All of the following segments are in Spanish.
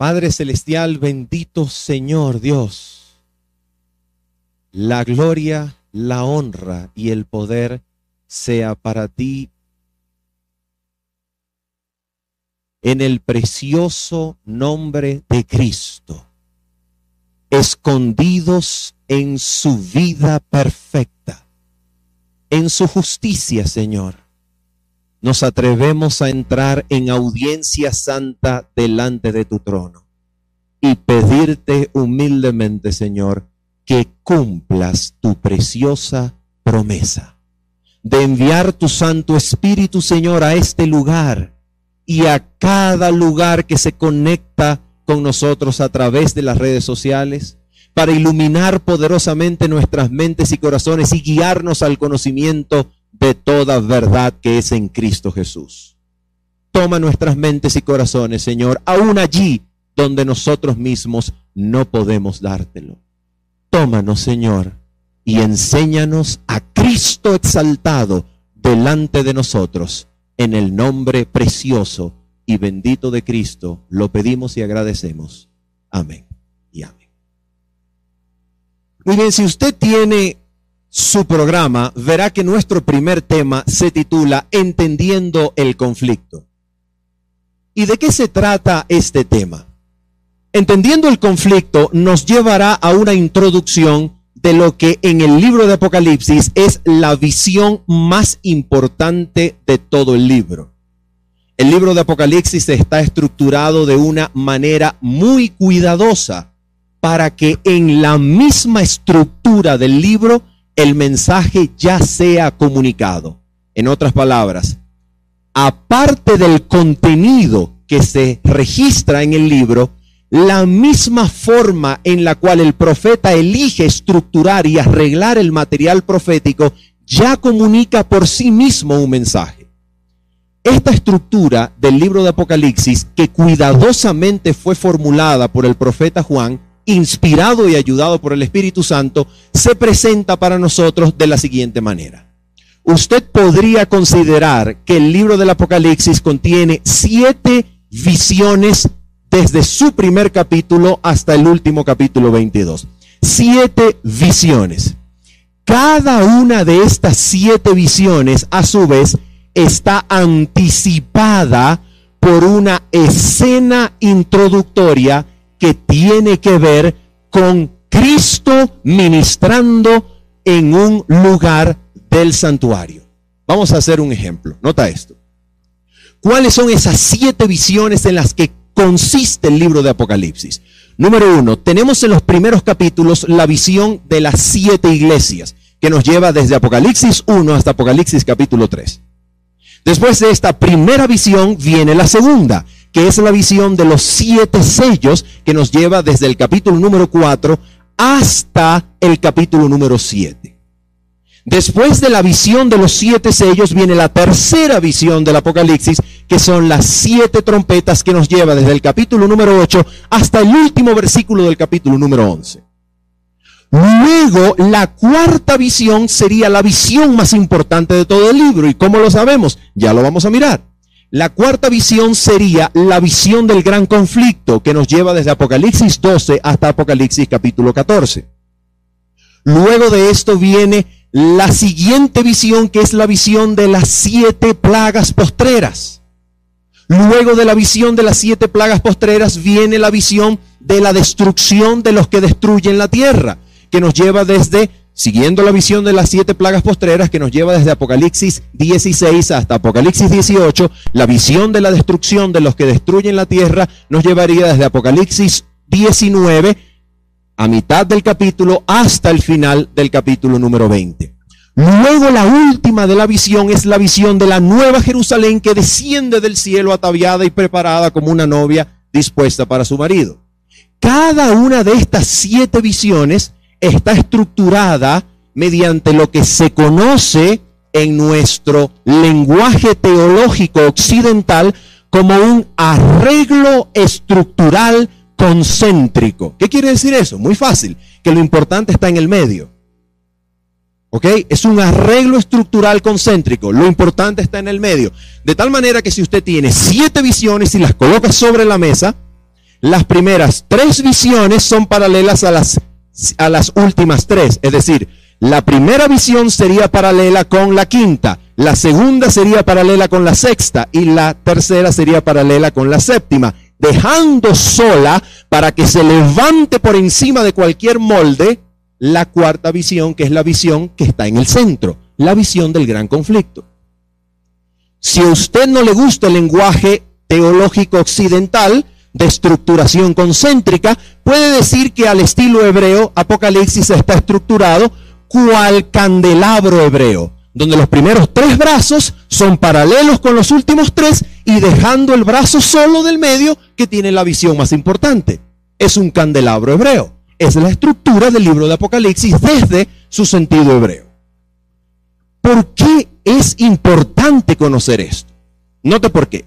Padre Celestial, bendito Señor Dios, la gloria, la honra y el poder sea para ti en el precioso nombre de Cristo, escondidos en su vida perfecta, en su justicia, Señor. Nos atrevemos a entrar en audiencia santa delante de tu trono y pedirte humildemente, Señor, que cumplas tu preciosa promesa de enviar tu Santo Espíritu, Señor, a este lugar y a cada lugar que se conecta con nosotros a través de las redes sociales, para iluminar poderosamente nuestras mentes y corazones y guiarnos al conocimiento de toda verdad que es en Cristo Jesús. Toma nuestras mentes y corazones, Señor, aún allí donde nosotros mismos no podemos dártelo. Tómanos, Señor, y enséñanos a Cristo exaltado delante de nosotros en el nombre precioso y bendito de Cristo lo pedimos y agradecemos. Amén y amén. Muy bien, si usted tiene su programa, verá que nuestro primer tema se titula Entendiendo el conflicto. ¿Y de qué se trata este tema? Entendiendo el conflicto nos llevará a una introducción de lo que en el libro de Apocalipsis es la visión más importante de todo el libro. El libro de Apocalipsis está estructurado de una manera muy cuidadosa para que en la misma estructura del libro el mensaje ya sea comunicado. En otras palabras, aparte del contenido que se registra en el libro, la misma forma en la cual el profeta elige estructurar y arreglar el material profético ya comunica por sí mismo un mensaje. Esta estructura del libro de Apocalipsis, que cuidadosamente fue formulada por el profeta Juan, inspirado y ayudado por el Espíritu Santo, se presenta para nosotros de la siguiente manera. Usted podría considerar que el libro del Apocalipsis contiene siete visiones desde su primer capítulo hasta el último capítulo 22. Siete visiones. Cada una de estas siete visiones, a su vez, está anticipada por una escena introductoria que tiene que ver con Cristo ministrando en un lugar del santuario. Vamos a hacer un ejemplo. Nota esto. ¿Cuáles son esas siete visiones en las que consiste el libro de Apocalipsis? Número uno, tenemos en los primeros capítulos la visión de las siete iglesias, que nos lleva desde Apocalipsis 1 hasta Apocalipsis capítulo 3. Después de esta primera visión viene la segunda, que es la visión de los siete sellos, que nos lleva desde el capítulo número 4 hasta el capítulo número 7. Después de la visión de los siete sellos viene la tercera visión del Apocalipsis, que son las siete trompetas que nos lleva desde el capítulo número 8 hasta el último versículo del capítulo número 11. Luego, la cuarta visión sería la visión más importante de todo el libro. ¿Y cómo lo sabemos? Ya lo vamos a mirar. La cuarta visión sería la visión del gran conflicto que nos lleva desde Apocalipsis 12 hasta Apocalipsis capítulo 14. Luego de esto viene la siguiente visión que es la visión de las siete plagas postreras. Luego de la visión de las siete plagas postreras viene la visión de la destrucción de los que destruyen la tierra, que nos lleva desde, siguiendo la visión de las siete plagas postreras, que nos lleva desde Apocalipsis 16 hasta Apocalipsis 18, la visión de la destrucción de los que destruyen la tierra nos llevaría desde Apocalipsis 19 a mitad del capítulo hasta el final del capítulo número 20. Luego la última de la visión es la visión de la nueva Jerusalén que desciende del cielo ataviada y preparada como una novia dispuesta para su marido. Cada una de estas siete visiones está estructurada mediante lo que se conoce en nuestro lenguaje teológico occidental como un arreglo estructural concéntrico. ¿Qué quiere decir eso? Muy fácil, que lo importante está en el medio. ¿Ok? Es un arreglo estructural concéntrico. Lo importante está en el medio. De tal manera que si usted tiene siete visiones y las coloca sobre la mesa, las primeras tres visiones son paralelas a las, a las últimas tres. Es decir, la primera visión sería paralela con la quinta, la segunda sería paralela con la sexta y la tercera sería paralela con la séptima, dejando sola para que se levante por encima de cualquier molde la cuarta visión, que es la visión que está en el centro, la visión del gran conflicto. Si a usted no le gusta el lenguaje teológico occidental de estructuración concéntrica, puede decir que al estilo hebreo Apocalipsis está estructurado cual candelabro hebreo, donde los primeros tres brazos son paralelos con los últimos tres y dejando el brazo solo del medio que tiene la visión más importante. Es un candelabro hebreo. Es la estructura del libro de Apocalipsis desde su sentido hebreo. ¿Por qué es importante conocer esto? Note por qué.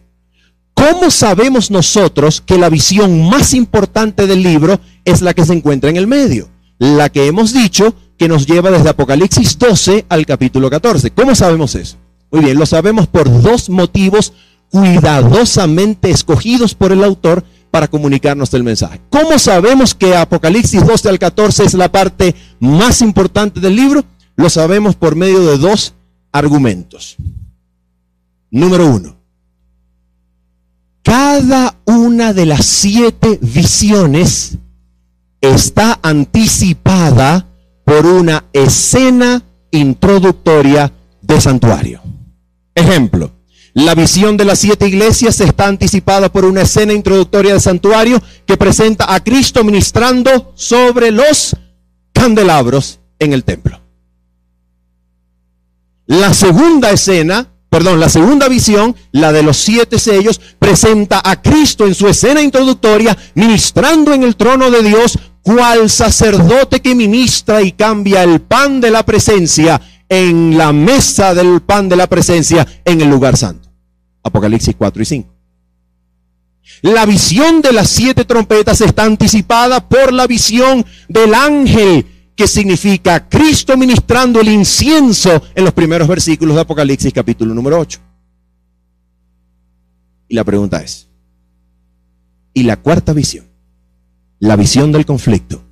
¿Cómo sabemos nosotros que la visión más importante del libro es la que se encuentra en el medio? La que hemos dicho que nos lleva desde Apocalipsis 12 al capítulo 14. ¿Cómo sabemos eso? Muy bien, lo sabemos por dos motivos cuidadosamente escogidos por el autor para comunicarnos el mensaje. ¿Cómo sabemos que Apocalipsis 12 al 14 es la parte más importante del libro? Lo sabemos por medio de dos argumentos. Número uno, cada una de las siete visiones está anticipada por una escena introductoria de santuario. Ejemplo, la visión de las siete iglesias está anticipada por una escena introductoria de santuario que presenta a Cristo ministrando sobre los candelabros en el templo. La segunda escena, perdón, la segunda visión, la de los siete sellos, presenta a Cristo en su escena introductoria ministrando en el trono de Dios cual sacerdote que ministra y cambia el pan de la presencia en la mesa del pan de la presencia en el lugar santo. Apocalipsis 4 y 5. La visión de las siete trompetas está anticipada por la visión del ángel, que significa Cristo ministrando el incienso en los primeros versículos de Apocalipsis capítulo número 8. Y la pregunta es, ¿y la cuarta visión? la visión del conflicto,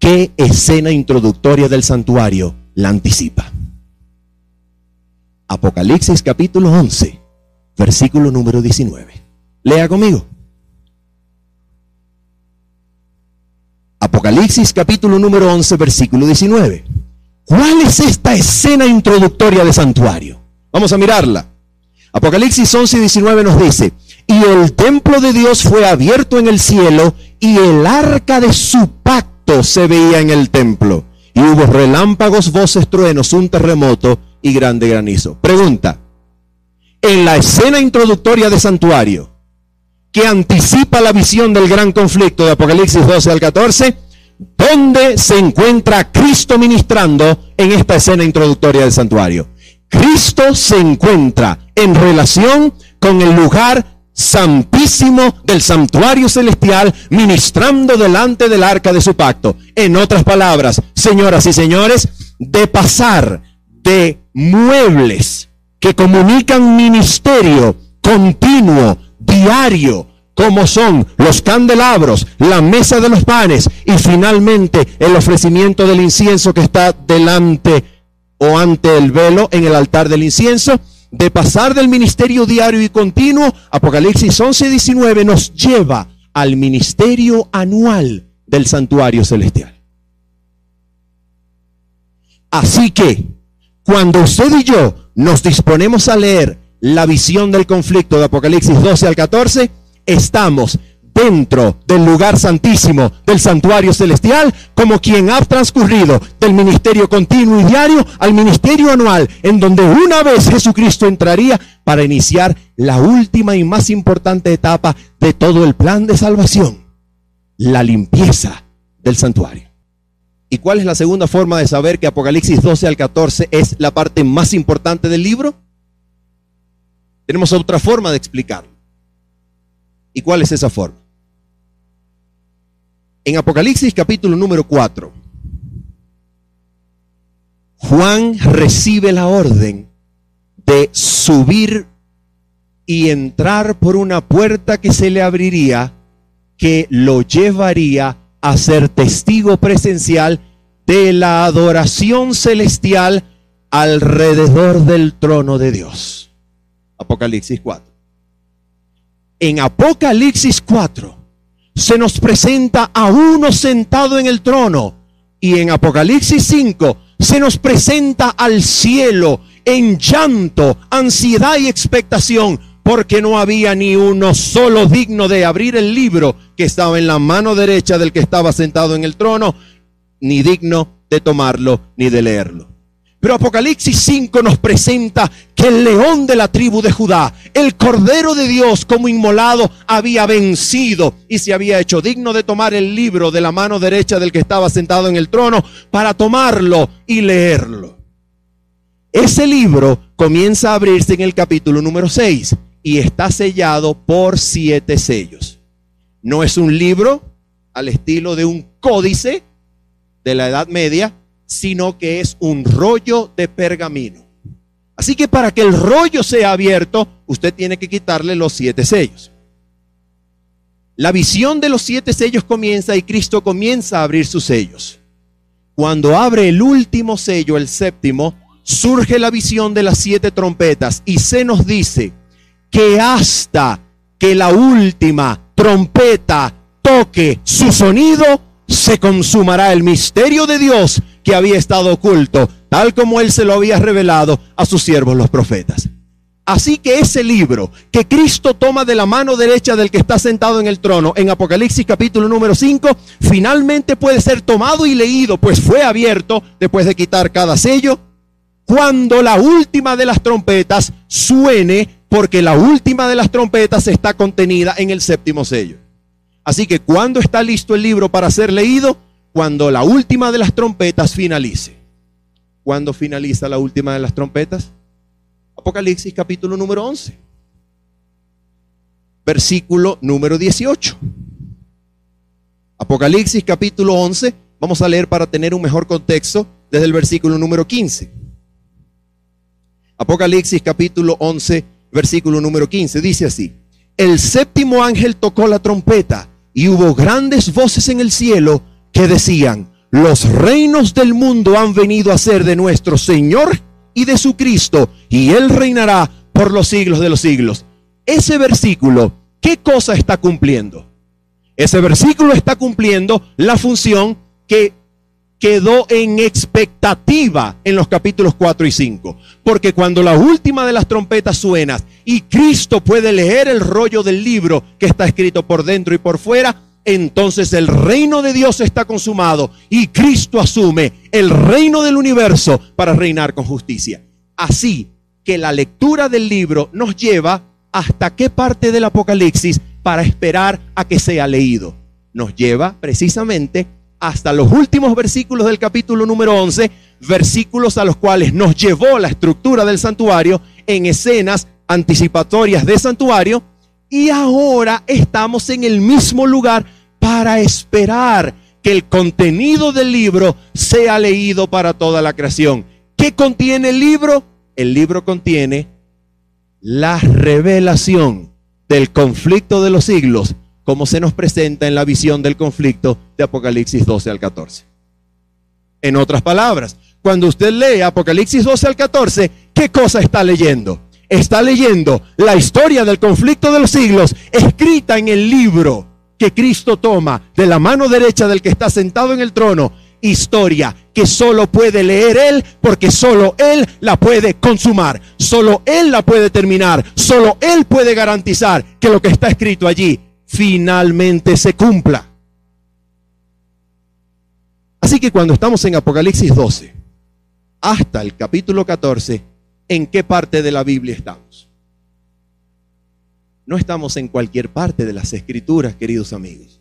¿qué escena introductoria del santuario la anticipa? Apocalipsis capítulo 11, versículo número 19. Lea conmigo. Apocalipsis capítulo número 11, versículo 19. ¿Cuál es esta escena introductoria del santuario? Vamos a mirarla. Apocalipsis 11 y 19 nos dice, y el templo de Dios fue abierto en el cielo y el arca de su pacto se veía en el templo. Y hubo relámpagos, voces, truenos, un terremoto y grande granizo. Pregunta, en la escena introductoria de santuario, que anticipa la visión del gran conflicto de Apocalipsis 12 al 14, ¿dónde se encuentra Cristo ministrando en esta escena introductoria del santuario? Cristo se encuentra en relación con el lugar santísimo del santuario celestial, ministrando delante del arca de su pacto. En otras palabras, señoras y señores, de pasar de muebles que comunican ministerio continuo, diario, como son los candelabros, la mesa de los panes y finalmente el ofrecimiento del incienso que está delante o ante el velo en el altar del incienso, de pasar del ministerio diario y continuo, Apocalipsis 11, 19 nos lleva al ministerio anual del santuario celestial. Así que, cuando usted y yo nos disponemos a leer la visión del conflicto de Apocalipsis 12 al 14, estamos dentro del lugar santísimo del santuario celestial, como quien ha transcurrido del ministerio continuo y diario al ministerio anual, en donde una vez Jesucristo entraría para iniciar la última y más importante etapa de todo el plan de salvación, la limpieza del santuario. ¿Y cuál es la segunda forma de saber que Apocalipsis 12 al 14 es la parte más importante del libro? Tenemos otra forma de explicarlo. ¿Y cuál es esa forma? En Apocalipsis capítulo número 4, Juan recibe la orden de subir y entrar por una puerta que se le abriría que lo llevaría a ser testigo presencial de la adoración celestial alrededor del trono de Dios. Apocalipsis 4. En Apocalipsis 4 se nos presenta a uno sentado en el trono y en Apocalipsis 5 se nos presenta al cielo en llanto, ansiedad y expectación, porque no había ni uno solo digno de abrir el libro que estaba en la mano derecha del que estaba sentado en el trono, ni digno de tomarlo ni de leerlo. Pero Apocalipsis 5 nos presenta que el león de la tribu de Judá, el cordero de Dios como inmolado, había vencido y se había hecho digno de tomar el libro de la mano derecha del que estaba sentado en el trono para tomarlo y leerlo. Ese libro comienza a abrirse en el capítulo número 6 y está sellado por siete sellos. No es un libro al estilo de un códice de la Edad Media, sino que es un rollo de pergamino. Así que para que el rollo sea abierto, usted tiene que quitarle los siete sellos. La visión de los siete sellos comienza y Cristo comienza a abrir sus sellos. Cuando abre el último sello, el séptimo, surge la visión de las siete trompetas y se nos dice que hasta que la última trompeta toque su sonido, se consumará el misterio de Dios que había estado oculto, tal como él se lo había revelado a sus siervos los profetas. Así que ese libro que Cristo toma de la mano derecha del que está sentado en el trono en Apocalipsis capítulo número 5, finalmente puede ser tomado y leído, pues fue abierto después de quitar cada sello, cuando la última de las trompetas suene, porque la última de las trompetas está contenida en el séptimo sello. Así que cuando está listo el libro para ser leído, cuando la última de las trompetas finalice. ¿Cuándo finaliza la última de las trompetas? Apocalipsis capítulo número 11. Versículo número 18. Apocalipsis capítulo 11. Vamos a leer para tener un mejor contexto desde el versículo número 15. Apocalipsis capítulo 11, versículo número 15. Dice así. El séptimo ángel tocó la trompeta y hubo grandes voces en el cielo que decían, los reinos del mundo han venido a ser de nuestro Señor y de su Cristo, y Él reinará por los siglos de los siglos. Ese versículo, ¿qué cosa está cumpliendo? Ese versículo está cumpliendo la función que quedó en expectativa en los capítulos 4 y 5. Porque cuando la última de las trompetas suena y Cristo puede leer el rollo del libro que está escrito por dentro y por fuera, entonces el reino de Dios está consumado y Cristo asume el reino del universo para reinar con justicia. Así que la lectura del libro nos lleva hasta qué parte del Apocalipsis para esperar a que sea leído. Nos lleva precisamente hasta los últimos versículos del capítulo número 11, versículos a los cuales nos llevó la estructura del santuario en escenas anticipatorias de santuario, y ahora estamos en el mismo lugar para esperar que el contenido del libro sea leído para toda la creación. ¿Qué contiene el libro? El libro contiene la revelación del conflicto de los siglos como se nos presenta en la visión del conflicto de Apocalipsis 12 al 14. En otras palabras, cuando usted lee Apocalipsis 12 al 14, ¿qué cosa está leyendo? Está leyendo la historia del conflicto de los siglos escrita en el libro que Cristo toma de la mano derecha del que está sentado en el trono. Historia que solo puede leer Él porque solo Él la puede consumar, solo Él la puede terminar, solo Él puede garantizar que lo que está escrito allí finalmente se cumpla. Así que cuando estamos en Apocalipsis 12 hasta el capítulo 14, ¿en qué parte de la Biblia estamos? No estamos en cualquier parte de las escrituras, queridos amigos.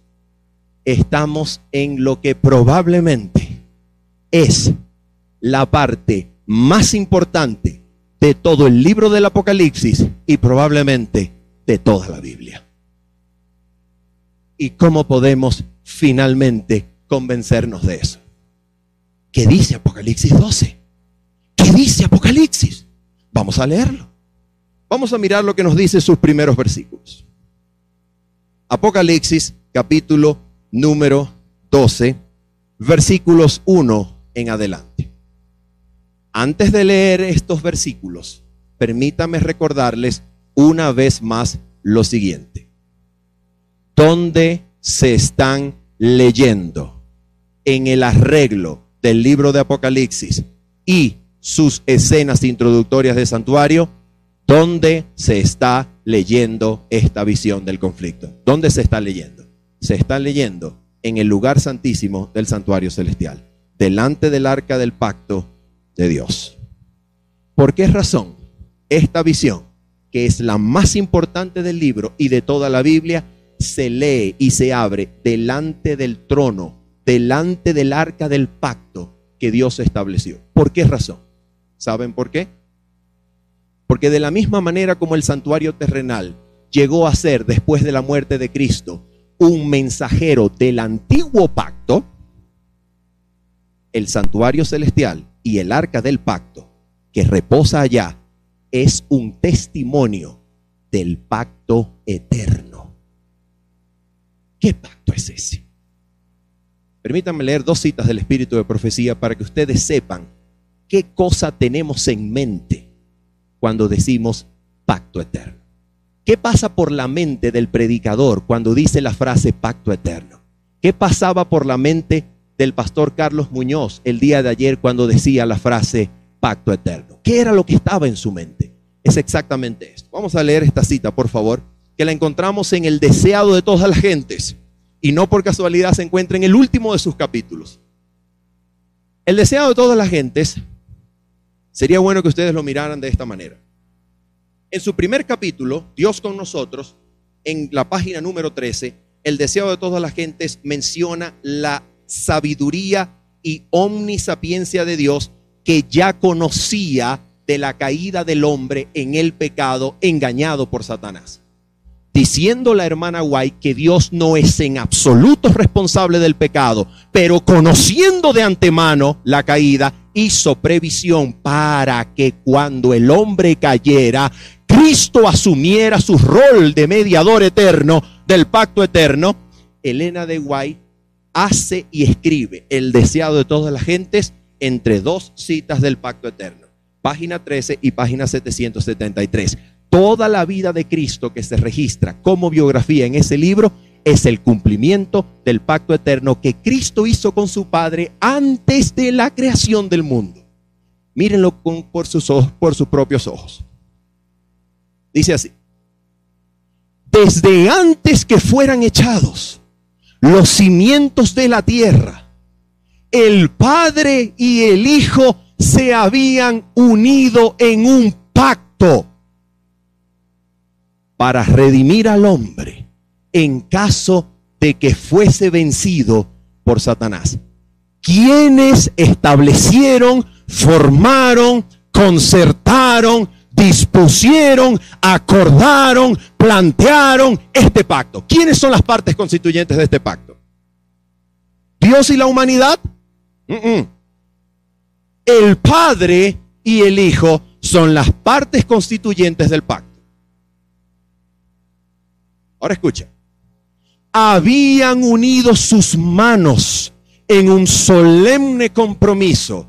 Estamos en lo que probablemente es la parte más importante de todo el libro del Apocalipsis y probablemente de toda la Biblia y cómo podemos finalmente convencernos de eso. ¿Qué dice Apocalipsis 12? ¿Qué dice Apocalipsis? Vamos a leerlo. Vamos a mirar lo que nos dice sus primeros versículos. Apocalipsis capítulo número 12, versículos 1 en adelante. Antes de leer estos versículos, permítame recordarles una vez más lo siguiente. ¿Dónde se están leyendo en el arreglo del libro de Apocalipsis y sus escenas introductorias de santuario? ¿Dónde se está leyendo esta visión del conflicto? ¿Dónde se está leyendo? Se está leyendo en el lugar santísimo del santuario celestial, delante del arca del pacto de Dios. ¿Por qué razón esta visión, que es la más importante del libro y de toda la Biblia, se lee y se abre delante del trono, delante del arca del pacto que Dios estableció? ¿Por qué razón? ¿Saben por qué? Porque de la misma manera como el santuario terrenal llegó a ser después de la muerte de Cristo un mensajero del antiguo pacto, el santuario celestial y el arca del pacto que reposa allá es un testimonio del pacto eterno. ¿Qué pacto es ese? Permítanme leer dos citas del Espíritu de Profecía para que ustedes sepan qué cosa tenemos en mente cuando decimos pacto eterno. ¿Qué pasa por la mente del predicador cuando dice la frase pacto eterno? ¿Qué pasaba por la mente del pastor Carlos Muñoz el día de ayer cuando decía la frase pacto eterno? ¿Qué era lo que estaba en su mente? Es exactamente esto. Vamos a leer esta cita, por favor, que la encontramos en el deseado de todas las gentes y no por casualidad se encuentra en el último de sus capítulos. El deseado de todas las gentes Sería bueno que ustedes lo miraran de esta manera. En su primer capítulo, Dios con nosotros, en la página número 13, el deseo de todas las gentes menciona la sabiduría y omnisapiencia de Dios que ya conocía de la caída del hombre en el pecado engañado por Satanás. Diciendo la hermana White que Dios no es en absoluto responsable del pecado, pero conociendo de antemano la caída, hizo previsión para que cuando el hombre cayera, Cristo asumiera su rol de mediador eterno del pacto eterno. Elena de Guay hace y escribe el deseado de todas las gentes entre dos citas del pacto eterno, página 13 y página 773. Toda la vida de Cristo que se registra como biografía en ese libro es el cumplimiento del pacto eterno que Cristo hizo con su Padre antes de la creación del mundo. Mírenlo por, sus ojos, por sus propios ojos. Dice así, desde antes que fueran echados los cimientos de la tierra, el Padre y el Hijo se habían unido en un pacto para redimir al hombre en caso de que fuese vencido por Satanás. Quienes establecieron, formaron, concertaron, dispusieron, acordaron, plantearon este pacto. ¿Quiénes son las partes constituyentes de este pacto? ¿Dios y la humanidad? El Padre y el Hijo son las partes constituyentes del pacto. Ahora escucha habían unido sus manos en un solemne compromiso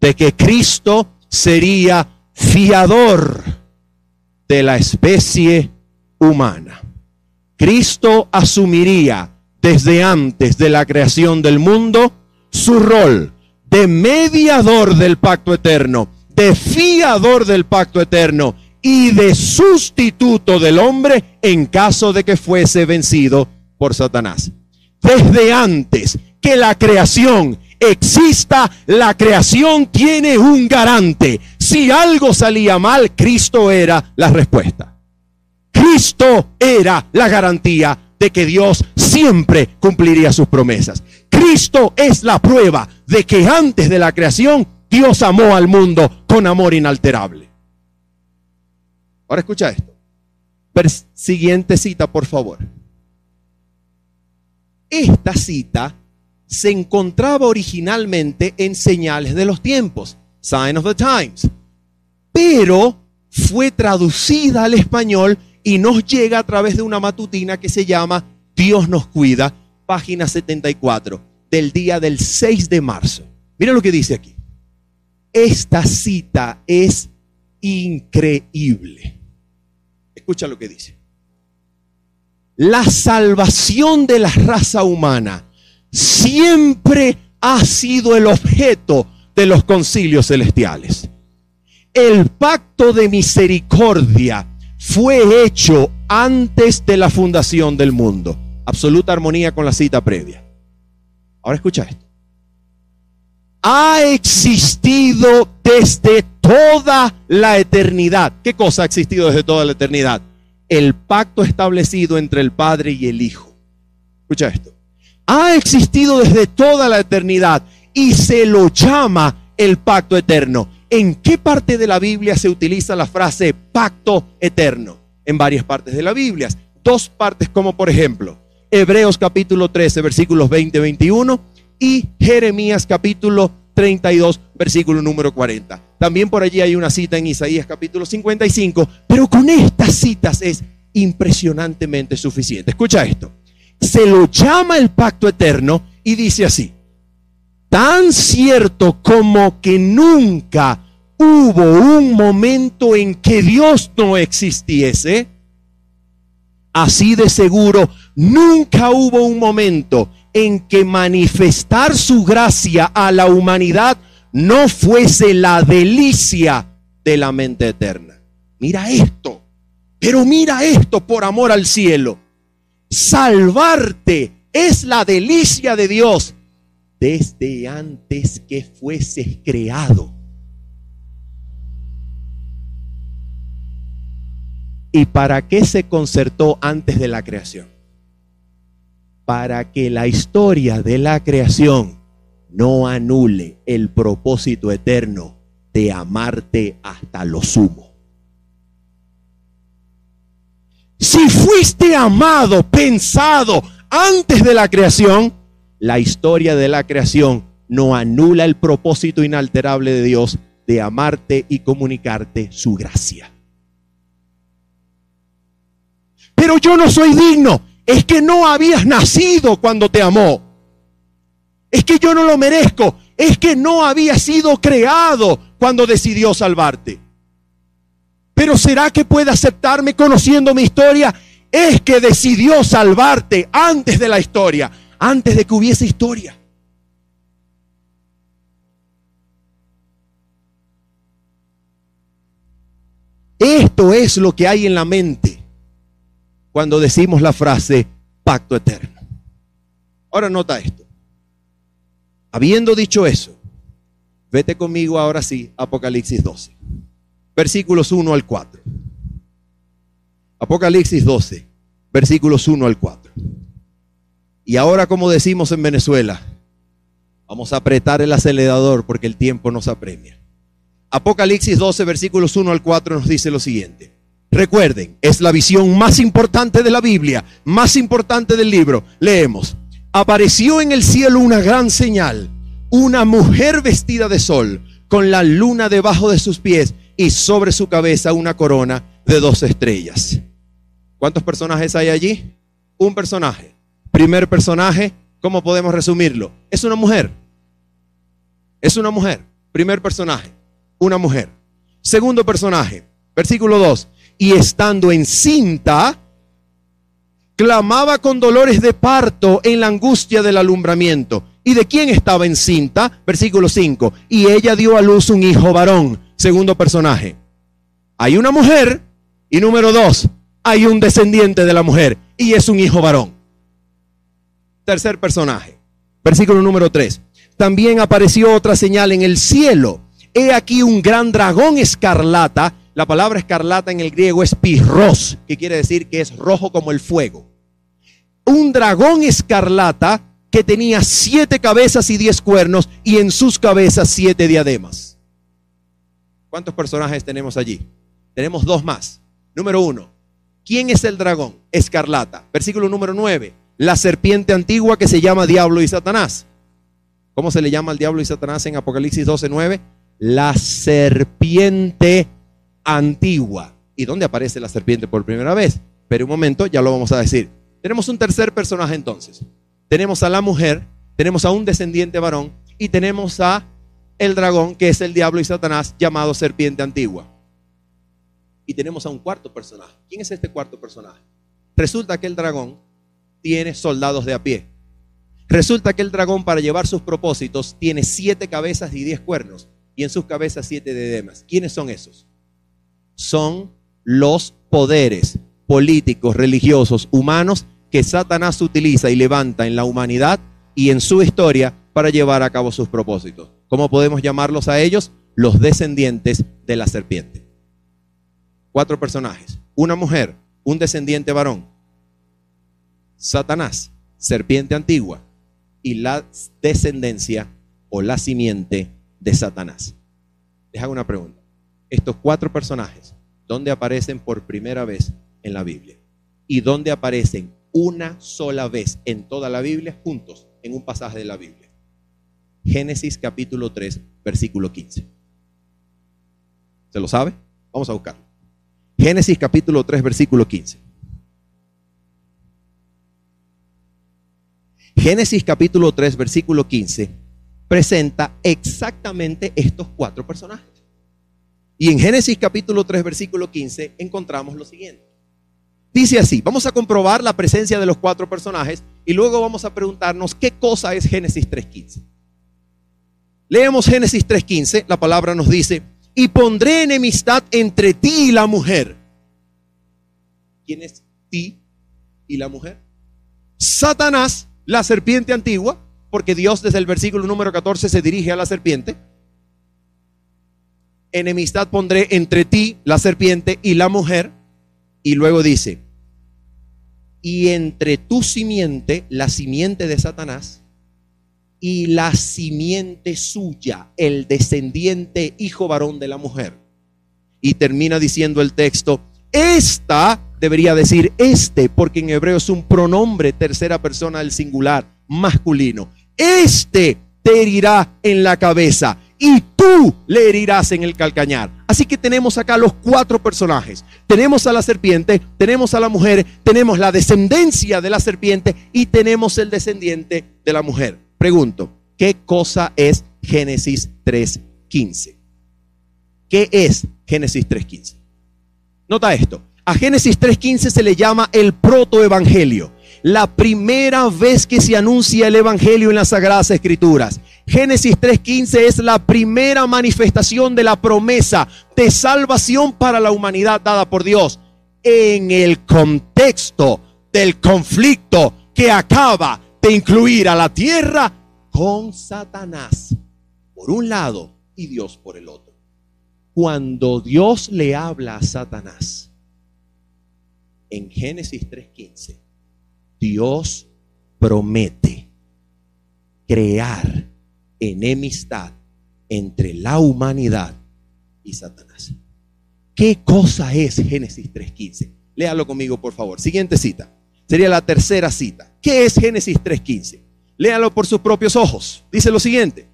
de que Cristo sería fiador de la especie humana. Cristo asumiría desde antes de la creación del mundo su rol de mediador del pacto eterno, de fiador del pacto eterno y de sustituto del hombre en caso de que fuese vencido por Satanás. Desde antes que la creación exista, la creación tiene un garante. Si algo salía mal, Cristo era la respuesta. Cristo era la garantía de que Dios siempre cumpliría sus promesas. Cristo es la prueba de que antes de la creación Dios amó al mundo con amor inalterable. Ahora escucha esto. siguiente cita, por favor. Esta cita se encontraba originalmente en Señales de los Tiempos, Sign of the Times, pero fue traducida al español y nos llega a través de una matutina que se llama Dios nos cuida, página 74, del día del 6 de marzo. Mira lo que dice aquí. Esta cita es increíble. Escucha lo que dice. La salvación de la raza humana siempre ha sido el objeto de los concilios celestiales. El pacto de misericordia fue hecho antes de la fundación del mundo. Absoluta armonía con la cita previa. Ahora escucha esto. Ha existido desde toda la eternidad. ¿Qué cosa ha existido desde toda la eternidad? El pacto establecido entre el Padre y el Hijo. Escucha esto. Ha existido desde toda la eternidad y se lo llama el pacto eterno. ¿En qué parte de la Biblia se utiliza la frase pacto eterno? En varias partes de la Biblia. Dos partes como por ejemplo Hebreos capítulo 13 versículos 20-21 y Jeremías capítulo 32 versículo número 40. También por allí hay una cita en Isaías capítulo 55, pero con estas citas es impresionantemente suficiente. Escucha esto. Se lo llama el pacto eterno y dice así tan cierto como que nunca hubo un momento en que Dios no existiese, así de seguro nunca hubo un momento en que manifestar su gracia a la humanidad no fuese la delicia de la mente eterna. Mira esto, pero mira esto por amor al cielo. Salvarte es la delicia de Dios desde antes que fueses creado. ¿Y para qué se concertó antes de la creación? Para que la historia de la creación no anule el propósito eterno de amarte hasta lo sumo. Si fuiste amado, pensado antes de la creación, la historia de la creación no anula el propósito inalterable de Dios de amarte y comunicarte su gracia. Pero yo no soy digno. Es que no habías nacido cuando te amó. Es que yo no lo merezco. Es que no había sido creado cuando decidió salvarte. Pero ¿será que puede aceptarme conociendo mi historia? Es que decidió salvarte antes de la historia antes de que hubiese historia. Esto es lo que hay en la mente cuando decimos la frase pacto eterno. Ahora nota esto. Habiendo dicho eso, vete conmigo ahora sí, Apocalipsis 12, versículos 1 al 4. Apocalipsis 12, versículos 1 al 4. Y ahora, como decimos en Venezuela, vamos a apretar el acelerador porque el tiempo nos apremia. Apocalipsis 12, versículos 1 al 4 nos dice lo siguiente. Recuerden, es la visión más importante de la Biblia, más importante del libro. Leemos. Apareció en el cielo una gran señal, una mujer vestida de sol, con la luna debajo de sus pies y sobre su cabeza una corona de dos estrellas. ¿Cuántos personajes hay allí? Un personaje. Primer personaje, ¿cómo podemos resumirlo? Es una mujer. Es una mujer. Primer personaje, una mujer. Segundo personaje, versículo 2. Y estando encinta, clamaba con dolores de parto en la angustia del alumbramiento. ¿Y de quién estaba encinta? Versículo 5. Y ella dio a luz un hijo varón. Segundo personaje. Hay una mujer y número 2. Hay un descendiente de la mujer y es un hijo varón. Tercer personaje. Versículo número 3. También apareció otra señal en el cielo. He aquí un gran dragón escarlata. La palabra escarlata en el griego es pirros, que quiere decir que es rojo como el fuego. Un dragón escarlata que tenía siete cabezas y diez cuernos y en sus cabezas siete diademas. ¿Cuántos personajes tenemos allí? Tenemos dos más. Número uno, ¿quién es el dragón? Escarlata. Versículo número 9 la serpiente antigua que se llama diablo y Satanás. ¿Cómo se le llama al diablo y Satanás en Apocalipsis 12:9? La serpiente antigua. ¿Y dónde aparece la serpiente por primera vez? Pero un momento, ya lo vamos a decir. Tenemos un tercer personaje entonces. Tenemos a la mujer, tenemos a un descendiente varón y tenemos a el dragón, que es el diablo y Satanás, llamado serpiente antigua. Y tenemos a un cuarto personaje. ¿Quién es este cuarto personaje? Resulta que el dragón tiene soldados de a pie. Resulta que el dragón para llevar sus propósitos tiene siete cabezas y diez cuernos y en sus cabezas siete diademas. ¿Quiénes son esos? Son los poderes políticos, religiosos, humanos que Satanás utiliza y levanta en la humanidad y en su historia para llevar a cabo sus propósitos. ¿Cómo podemos llamarlos a ellos? Los descendientes de la serpiente. Cuatro personajes. Una mujer, un descendiente varón. Satanás, serpiente antigua. Y la descendencia o la simiente de Satanás. Les hago una pregunta. Estos cuatro personajes, ¿dónde aparecen por primera vez en la Biblia? ¿Y dónde aparecen una sola vez en toda la Biblia juntos en un pasaje de la Biblia? Génesis capítulo 3, versículo 15. ¿Se lo sabe? Vamos a buscarlo. Génesis capítulo 3, versículo 15. Génesis capítulo 3, versículo 15 presenta exactamente estos cuatro personajes. Y en Génesis capítulo 3, versículo 15 encontramos lo siguiente. Dice así, vamos a comprobar la presencia de los cuatro personajes y luego vamos a preguntarnos qué cosa es Génesis 3.15. Leemos Génesis 3.15, la palabra nos dice, y pondré enemistad entre ti y la mujer. ¿Quién es ti y la mujer? Satanás, la serpiente antigua, porque Dios desde el versículo número 14 se dirige a la serpiente. Enemistad pondré entre ti, la serpiente, y la mujer. Y luego dice, y entre tu simiente, la simiente de Satanás, y la simiente suya, el descendiente hijo varón de la mujer. Y termina diciendo el texto, esta debería decir este, porque en hebreo es un pronombre tercera persona del singular, masculino. Este te herirá en la cabeza y tú le herirás en el calcañar. Así que tenemos acá los cuatro personajes. Tenemos a la serpiente, tenemos a la mujer, tenemos la descendencia de la serpiente y tenemos el descendiente de la mujer. Pregunto, ¿qué cosa es Génesis 3.15? ¿Qué es Génesis 3.15? Nota esto. A Génesis 3.15 se le llama el protoevangelio. La primera vez que se anuncia el evangelio en las Sagradas Escrituras. Génesis 3.15 es la primera manifestación de la promesa de salvación para la humanidad dada por Dios en el contexto del conflicto que acaba de incluir a la tierra con Satanás por un lado y Dios por el otro. Cuando Dios le habla a Satanás en Génesis 3:15, Dios promete crear enemistad entre la humanidad y Satanás. ¿Qué cosa es Génesis 3.15? Léalo conmigo, por favor. Siguiente cita. Sería la tercera cita. ¿Qué es Génesis 3.15? Léalo por sus propios ojos. Dice lo siguiente.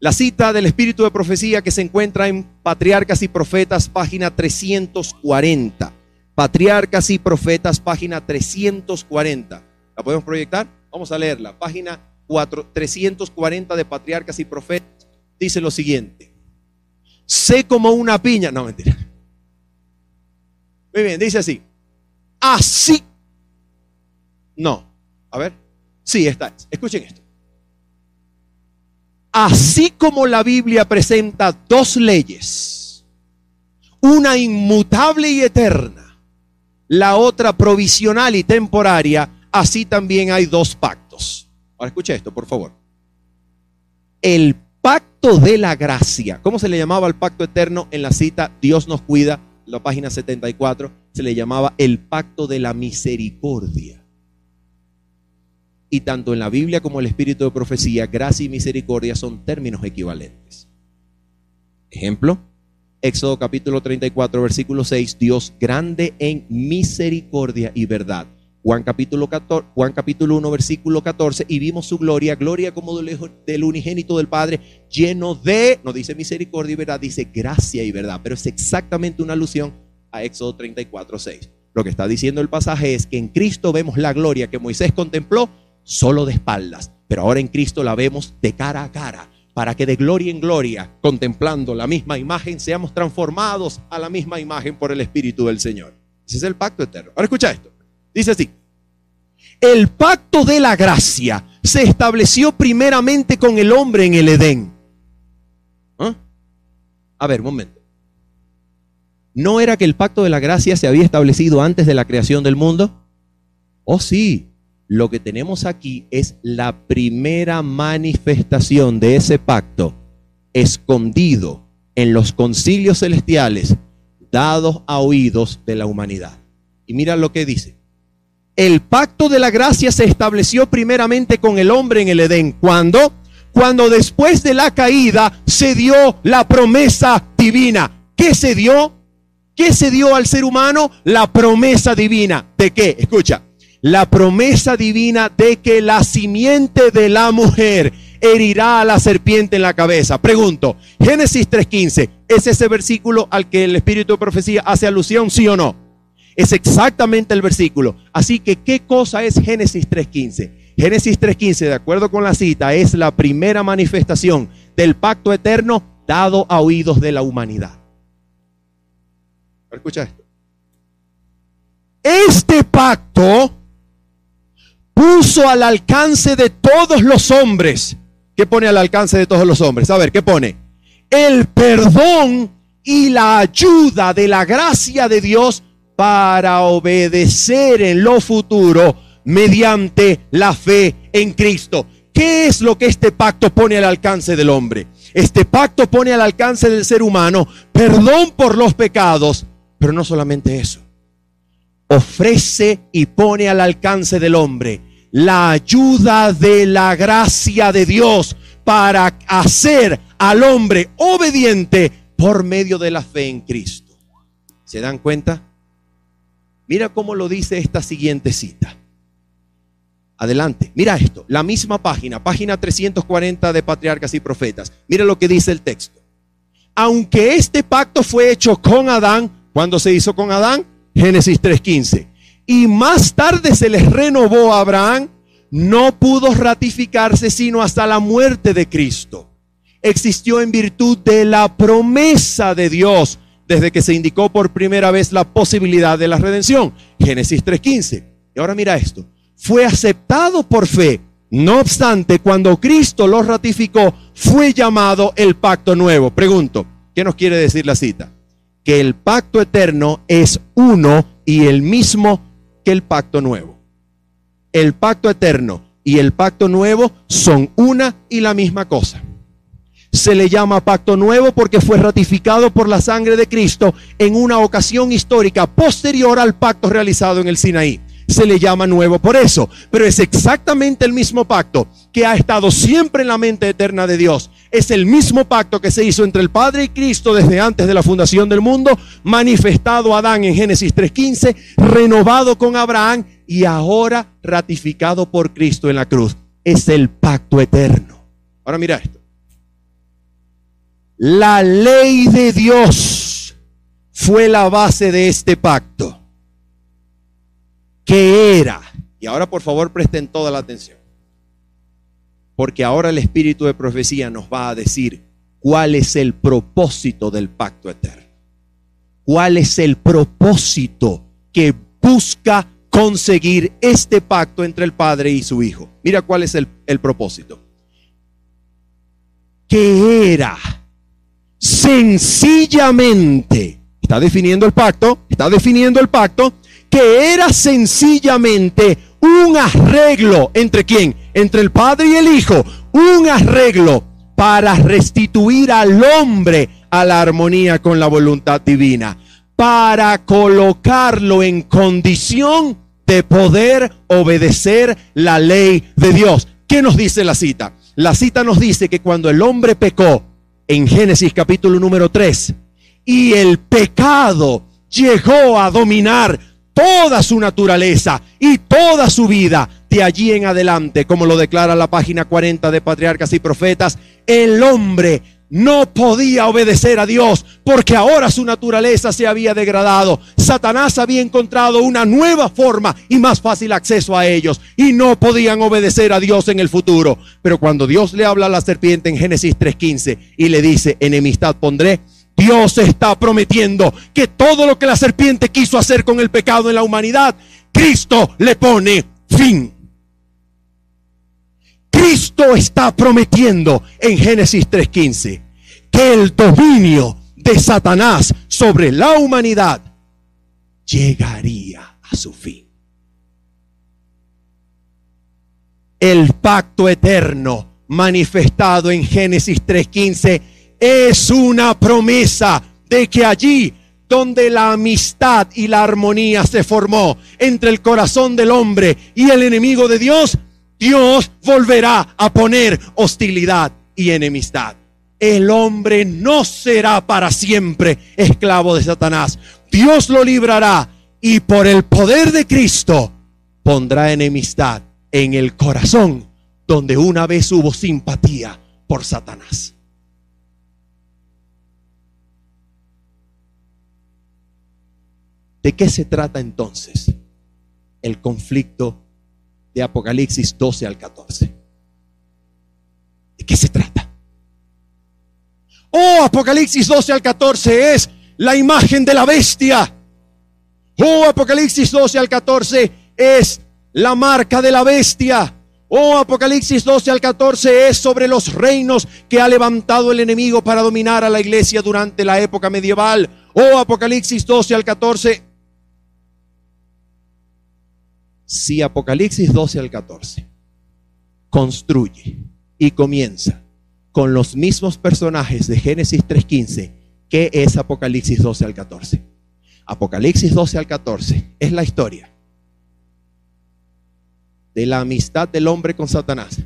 La cita del espíritu de profecía que se encuentra en Patriarcas y Profetas, página 340. Patriarcas y Profetas, página 340. ¿La podemos proyectar? Vamos a leerla. Página 340 de Patriarcas y Profetas. Dice lo siguiente. Sé como una piña. No, mentira. Muy bien, dice así. Así. No. A ver. Sí, está. Escuchen esto. Así como la Biblia presenta dos leyes, una inmutable y eterna, la otra provisional y temporaria, así también hay dos pactos. Ahora escuche esto, por favor. El pacto de la gracia. ¿Cómo se le llamaba al pacto eterno en la cita Dios nos cuida? La página 74 se le llamaba el pacto de la misericordia. Y tanto en la Biblia como el espíritu de profecía, gracia y misericordia son términos equivalentes. Ejemplo, Éxodo capítulo 34, versículo 6, Dios grande en misericordia y verdad Juan capítulo, 14, Juan capítulo 1, versículo 14, y vimos su gloria, gloria como del unigénito del Padre, lleno de, no dice misericordia y verdad, dice gracia y verdad, pero es exactamente una alusión a Éxodo 34, 6. Lo que está diciendo el pasaje es que en Cristo vemos la gloria que Moisés contempló solo de espaldas, pero ahora en Cristo la vemos de cara a cara, para que de gloria en gloria, contemplando la misma imagen, seamos transformados a la misma imagen por el Espíritu del Señor. Ese es el pacto eterno. Ahora escucha esto. Dice así. El pacto de la gracia se estableció primeramente con el hombre en el Edén. ¿Ah? A ver, un momento. ¿No era que el pacto de la gracia se había establecido antes de la creación del mundo? Oh sí, lo que tenemos aquí es la primera manifestación de ese pacto escondido en los concilios celestiales dados a oídos de la humanidad. Y mira lo que dice. El pacto de la gracia se estableció primeramente con el hombre en el Edén. ¿Cuándo? Cuando después de la caída se dio la promesa divina. ¿Qué se dio? ¿Qué se dio al ser humano? La promesa divina. ¿De qué? Escucha. La promesa divina de que la simiente de la mujer herirá a la serpiente en la cabeza. Pregunto, Génesis 3.15, ¿es ese versículo al que el Espíritu de Profecía hace alusión, sí o no? Es exactamente el versículo. Así que, ¿qué cosa es Génesis 3.15? Génesis 3.15, de acuerdo con la cita, es la primera manifestación del pacto eterno dado a oídos de la humanidad. Escucha esto. Este pacto puso al alcance de todos los hombres. ¿Qué pone al alcance de todos los hombres? A ver, ¿qué pone? El perdón y la ayuda de la gracia de Dios para obedecer en lo futuro mediante la fe en Cristo. ¿Qué es lo que este pacto pone al alcance del hombre? Este pacto pone al alcance del ser humano perdón por los pecados, pero no solamente eso. Ofrece y pone al alcance del hombre la ayuda de la gracia de Dios para hacer al hombre obediente por medio de la fe en Cristo. ¿Se dan cuenta? Mira cómo lo dice esta siguiente cita. Adelante, mira esto, la misma página, página 340 de Patriarcas y Profetas. Mira lo que dice el texto. Aunque este pacto fue hecho con Adán, ¿cuándo se hizo con Adán? Génesis 3:15. Y más tarde se les renovó a Abraham, no pudo ratificarse sino hasta la muerte de Cristo. Existió en virtud de la promesa de Dios desde que se indicó por primera vez la posibilidad de la redención. Génesis 3.15. Y ahora mira esto. Fue aceptado por fe. No obstante, cuando Cristo lo ratificó, fue llamado el pacto nuevo. Pregunto, ¿qué nos quiere decir la cita? Que el pacto eterno es uno y el mismo que el pacto nuevo. El pacto eterno y el pacto nuevo son una y la misma cosa se le llama pacto nuevo porque fue ratificado por la sangre de Cristo en una ocasión histórica posterior al pacto realizado en el Sinaí. Se le llama nuevo por eso, pero es exactamente el mismo pacto que ha estado siempre en la mente eterna de Dios. Es el mismo pacto que se hizo entre el Padre y Cristo desde antes de la fundación del mundo, manifestado a Adán en Génesis 3.15, renovado con Abraham y ahora ratificado por Cristo en la cruz. Es el pacto eterno. Ahora mira esto. La ley de Dios fue la base de este pacto. ¿Qué era? Y ahora por favor presten toda la atención. Porque ahora el espíritu de profecía nos va a decir cuál es el propósito del pacto eterno. ¿Cuál es el propósito que busca conseguir este pacto entre el Padre y su Hijo? Mira cuál es el, el propósito. ¿Qué era? sencillamente, está definiendo el pacto, está definiendo el pacto, que era sencillamente un arreglo entre quién, entre el Padre y el Hijo, un arreglo para restituir al hombre a la armonía con la voluntad divina, para colocarlo en condición de poder obedecer la ley de Dios. ¿Qué nos dice la cita? La cita nos dice que cuando el hombre pecó, en Génesis capítulo número 3. Y el pecado llegó a dominar toda su naturaleza y toda su vida. De allí en adelante, como lo declara la página 40 de Patriarcas y Profetas, el hombre no podía obedecer a Dios porque ahora su naturaleza se había degradado. Satanás había encontrado una nueva forma y más fácil acceso a ellos y no podían obedecer a Dios en el futuro. Pero cuando Dios le habla a la serpiente en Génesis 3:15 y le dice, enemistad pondré, Dios está prometiendo que todo lo que la serpiente quiso hacer con el pecado en la humanidad, Cristo le pone fin. Cristo está prometiendo en Génesis 3:15 que el dominio de Satanás sobre la humanidad llegaría a su fin. El pacto eterno manifestado en Génesis 3:15 es una promesa de que allí donde la amistad y la armonía se formó entre el corazón del hombre y el enemigo de Dios, Dios volverá a poner hostilidad y enemistad. El hombre no será para siempre esclavo de Satanás. Dios lo librará y por el poder de Cristo pondrá enemistad en el corazón donde una vez hubo simpatía por Satanás. ¿De qué se trata entonces el conflicto de Apocalipsis 12 al 14. ¿De qué se trata? Oh, Apocalipsis 12 al 14 es la imagen de la bestia. Oh, Apocalipsis 12 al 14 es la marca de la bestia. Oh, Apocalipsis 12 al 14 es sobre los reinos que ha levantado el enemigo para dominar a la iglesia durante la época medieval. Oh, Apocalipsis 12 al 14 si Apocalipsis 12 al 14 construye y comienza con los mismos personajes de Génesis 3.15, ¿qué es Apocalipsis 12 al 14? Apocalipsis 12 al 14 es la historia de la amistad del hombre con Satanás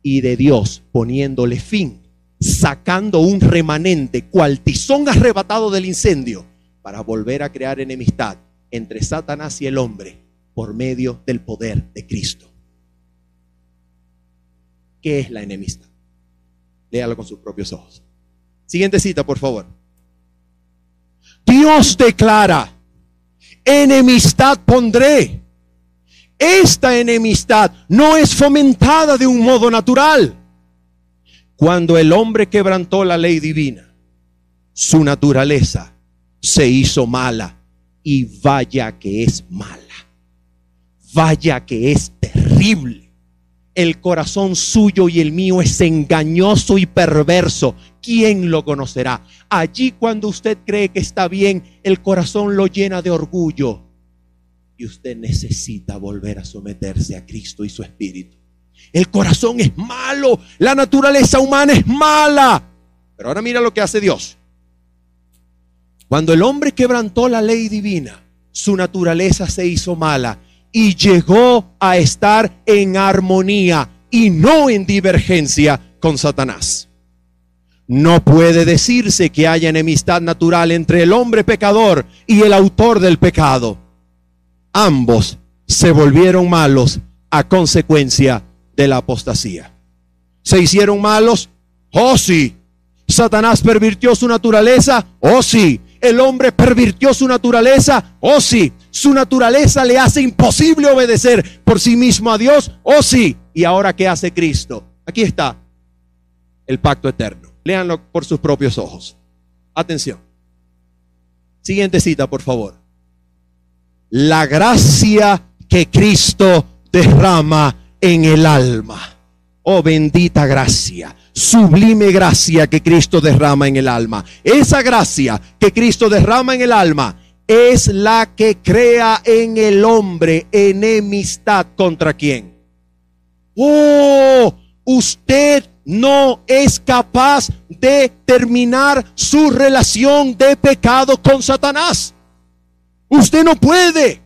y de Dios poniéndole fin, sacando un remanente, cual tizón arrebatado del incendio, para volver a crear enemistad entre Satanás y el hombre por medio del poder de Cristo. ¿Qué es la enemistad? Léalo con sus propios ojos. Siguiente cita, por favor. Dios declara, enemistad pondré. Esta enemistad no es fomentada de un modo natural. Cuando el hombre quebrantó la ley divina, su naturaleza se hizo mala y vaya que es mala. Vaya que es terrible. El corazón suyo y el mío es engañoso y perverso. ¿Quién lo conocerá? Allí cuando usted cree que está bien, el corazón lo llena de orgullo. Y usted necesita volver a someterse a Cristo y su Espíritu. El corazón es malo, la naturaleza humana es mala. Pero ahora mira lo que hace Dios. Cuando el hombre quebrantó la ley divina, su naturaleza se hizo mala y llegó a estar en armonía y no en divergencia con Satanás. No puede decirse que haya enemistad natural entre el hombre pecador y el autor del pecado. Ambos se volvieron malos a consecuencia de la apostasía. ¿Se hicieron malos? Oh sí. ¿Satanás pervirtió su naturaleza? Oh sí. ¿El hombre pervirtió su naturaleza? Oh sí su naturaleza le hace imposible obedecer por sí mismo a Dios, oh, sí. ¿Y ahora qué hace Cristo? Aquí está el pacto eterno. Léanlo por sus propios ojos. Atención. Siguiente cita, por favor. La gracia que Cristo derrama en el alma. Oh bendita gracia, sublime gracia que Cristo derrama en el alma. Esa gracia que Cristo derrama en el alma es la que crea en el hombre enemistad contra quién. Oh, usted no es capaz de terminar su relación de pecado con Satanás. Usted no puede,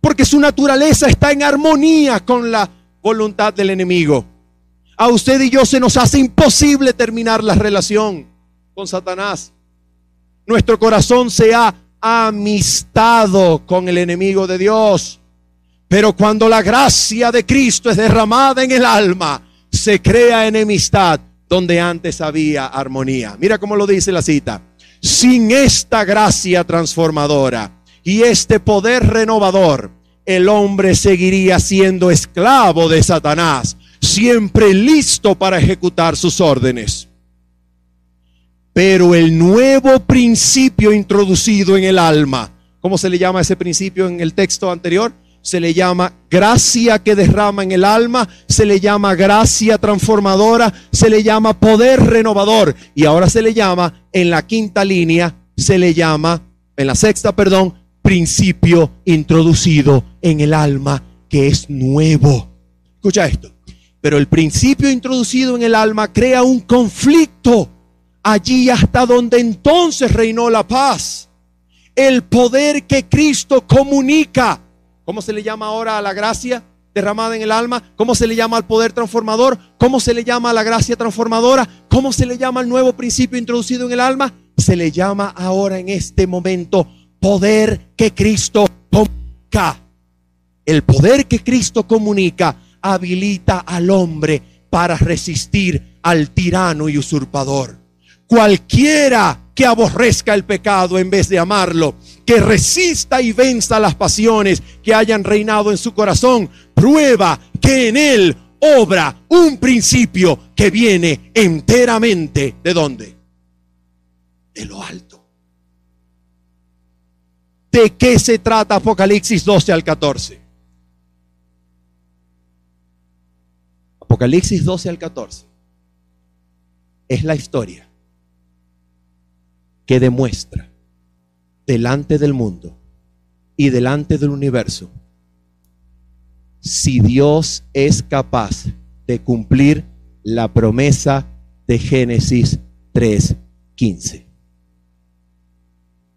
porque su naturaleza está en armonía con la voluntad del enemigo. A usted y yo se nos hace imposible terminar la relación con Satanás. Nuestro corazón se ha amistado con el enemigo de Dios. Pero cuando la gracia de Cristo es derramada en el alma, se crea enemistad donde antes había armonía. Mira cómo lo dice la cita. Sin esta gracia transformadora y este poder renovador, el hombre seguiría siendo esclavo de Satanás, siempre listo para ejecutar sus órdenes. Pero el nuevo principio introducido en el alma, ¿cómo se le llama ese principio en el texto anterior? Se le llama gracia que derrama en el alma, se le llama gracia transformadora, se le llama poder renovador y ahora se le llama en la quinta línea, se le llama, en la sexta, perdón, principio introducido en el alma que es nuevo. Escucha esto. Pero el principio introducido en el alma crea un conflicto allí hasta donde entonces reinó la paz. El poder que Cristo comunica. ¿Cómo se le llama ahora a la gracia derramada en el alma? ¿Cómo se le llama al poder transformador? ¿Cómo se le llama a la gracia transformadora? ¿Cómo se le llama al nuevo principio introducido en el alma? Se le llama ahora en este momento poder que Cristo comunica. El poder que Cristo comunica habilita al hombre para resistir al tirano y usurpador. Cualquiera que aborrezca el pecado en vez de amarlo, que resista y venza las pasiones que hayan reinado en su corazón, prueba que en él obra un principio que viene enteramente de dónde? De lo alto. ¿De qué se trata Apocalipsis 12 al 14? Apocalipsis 12 al 14 es la historia que demuestra delante del mundo y delante del universo si Dios es capaz de cumplir la promesa de Génesis 3:15.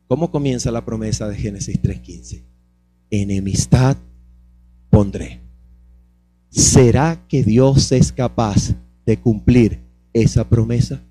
¿Cómo comienza la promesa de Génesis 3:15? Enemistad pondré. ¿Será que Dios es capaz de cumplir esa promesa?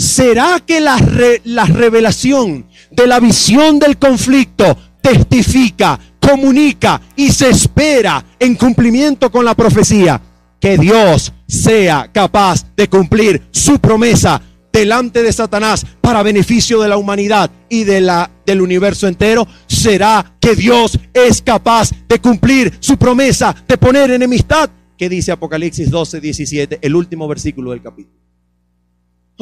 ¿Será que la, la, revelación de la visión del conflicto testifica, comunica y se espera en cumplimiento con la profecía? Que Dios sea capaz de cumplir su promesa delante de Satanás para beneficio de la humanidad y de la, del universo entero, será que Dios es capaz de cumplir su promesa de poner enemistad. ¿Qué dice Apocalipsis 12, 17, el último versículo del capítulo?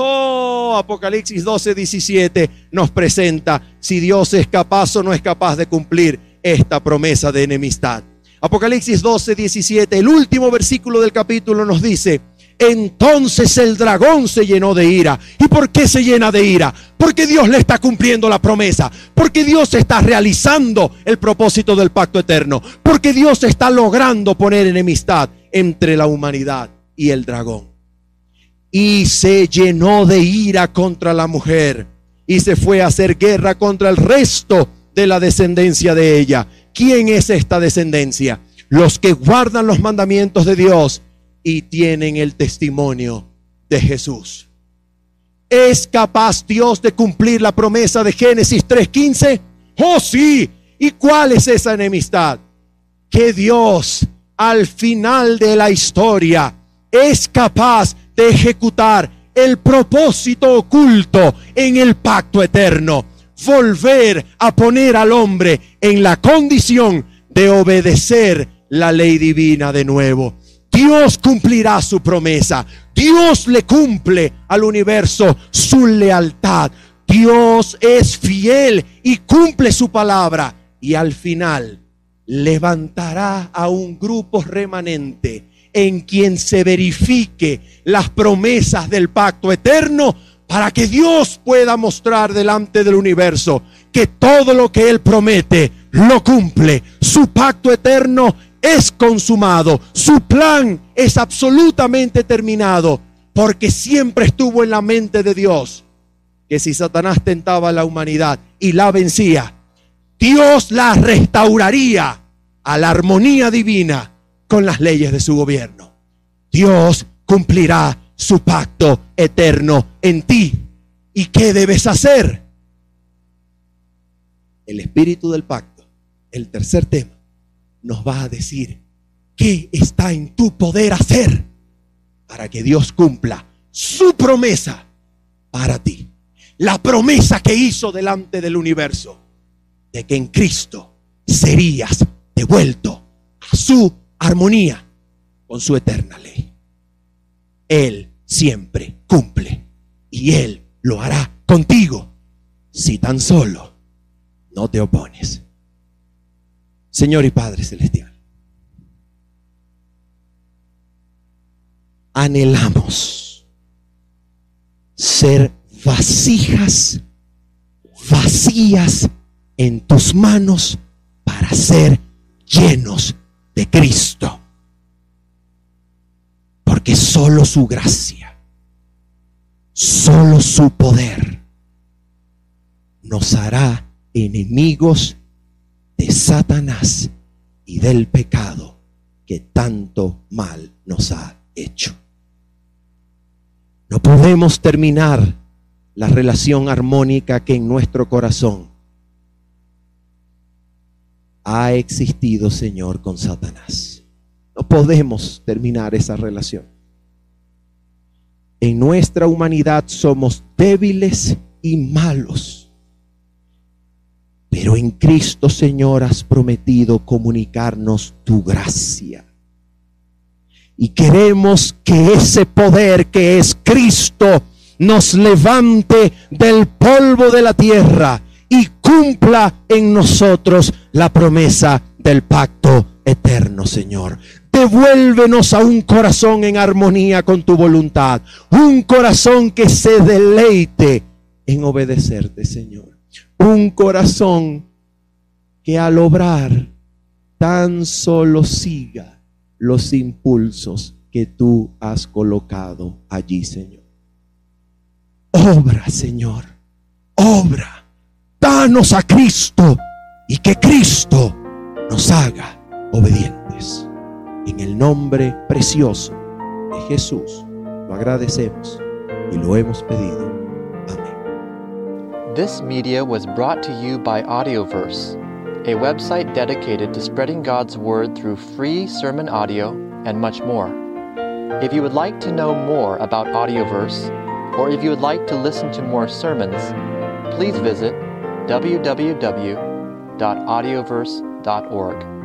Oh, Apocalipsis 12, 17 nos presenta si Dios es capaz o no es capaz de cumplir esta promesa de enemistad. Apocalipsis 12, 17, el último versículo del capítulo nos dice, entonces el dragón se llenó de ira. ¿Y por qué se llena de ira? Porque Dios le está cumpliendo la promesa. Porque Dios está realizando el propósito del pacto eterno. Porque Dios está logrando poner enemistad entre la humanidad y el dragón. Y se llenó de ira contra la mujer. Y se fue a hacer guerra contra el resto de la descendencia de ella. ¿Quién es esta descendencia? Los que guardan los mandamientos de Dios y tienen el testimonio de Jesús. ¿Es capaz Dios de cumplir la promesa de Génesis 3.15? Oh sí. ¿Y cuál es esa enemistad? Que Dios al final de la historia es capaz de ejecutar el propósito oculto en el pacto eterno. Volver a poner al hombre en la condición de obedecer la ley divina de nuevo. Dios cumplirá su promesa. Dios le cumple al universo su lealtad. Dios es fiel y cumple su palabra. Y al final levantará a un grupo remanente en quien se verifique las promesas del pacto eterno para que Dios pueda mostrar delante del universo que todo lo que Él promete lo cumple. Su pacto eterno es consumado. Su plan es absolutamente terminado porque siempre estuvo en la mente de Dios que si Satanás tentaba a la humanidad y la vencía, Dios la restauraría a la armonía divina con las leyes de su gobierno. Dios cumplirá su pacto eterno en ti. ¿Y qué debes hacer? El espíritu del pacto, el tercer tema, nos va a decir qué está en tu poder hacer. para que Dios cumpla su promesa para ti. La promesa que hizo delante del universo de que en Cristo serías devuelto a su armonía con su eterna ley. Él siempre cumple y Él lo hará contigo si tan solo no te opones. Señor y Padre Celestial, anhelamos ser vasijas vacías en tus manos para ser llenos de Cristo. Porque solo su gracia, solo su poder nos hará enemigos de Satanás y del pecado que tanto mal nos ha hecho. No podemos terminar la relación armónica que en nuestro corazón ha existido, Señor, con Satanás. No podemos terminar esa relación. En nuestra humanidad somos débiles y malos. Pero en Cristo, Señor, has prometido comunicarnos tu gracia. Y queremos que ese poder que es Cristo nos levante del polvo de la tierra y cumpla en nosotros la promesa del pacto eterno, Señor. Devuélvenos a un corazón en armonía con tu voluntad, un corazón que se deleite en obedecerte, Señor. Un corazón que al obrar tan solo siga los impulsos que tú has colocado allí, Señor. Obra, Señor, obra. Danos a Cristo y que Cristo nos haga obedientes. En el nombre precioso de Jesús lo agradecemos y lo hemos pedido. Amén. This media was brought to you by Audioverse, a website dedicated to spreading God's Word through free sermon audio and much more. If you would like to know more about Audioverse, or if you would like to listen to more sermons, please visit www.audioverse.org.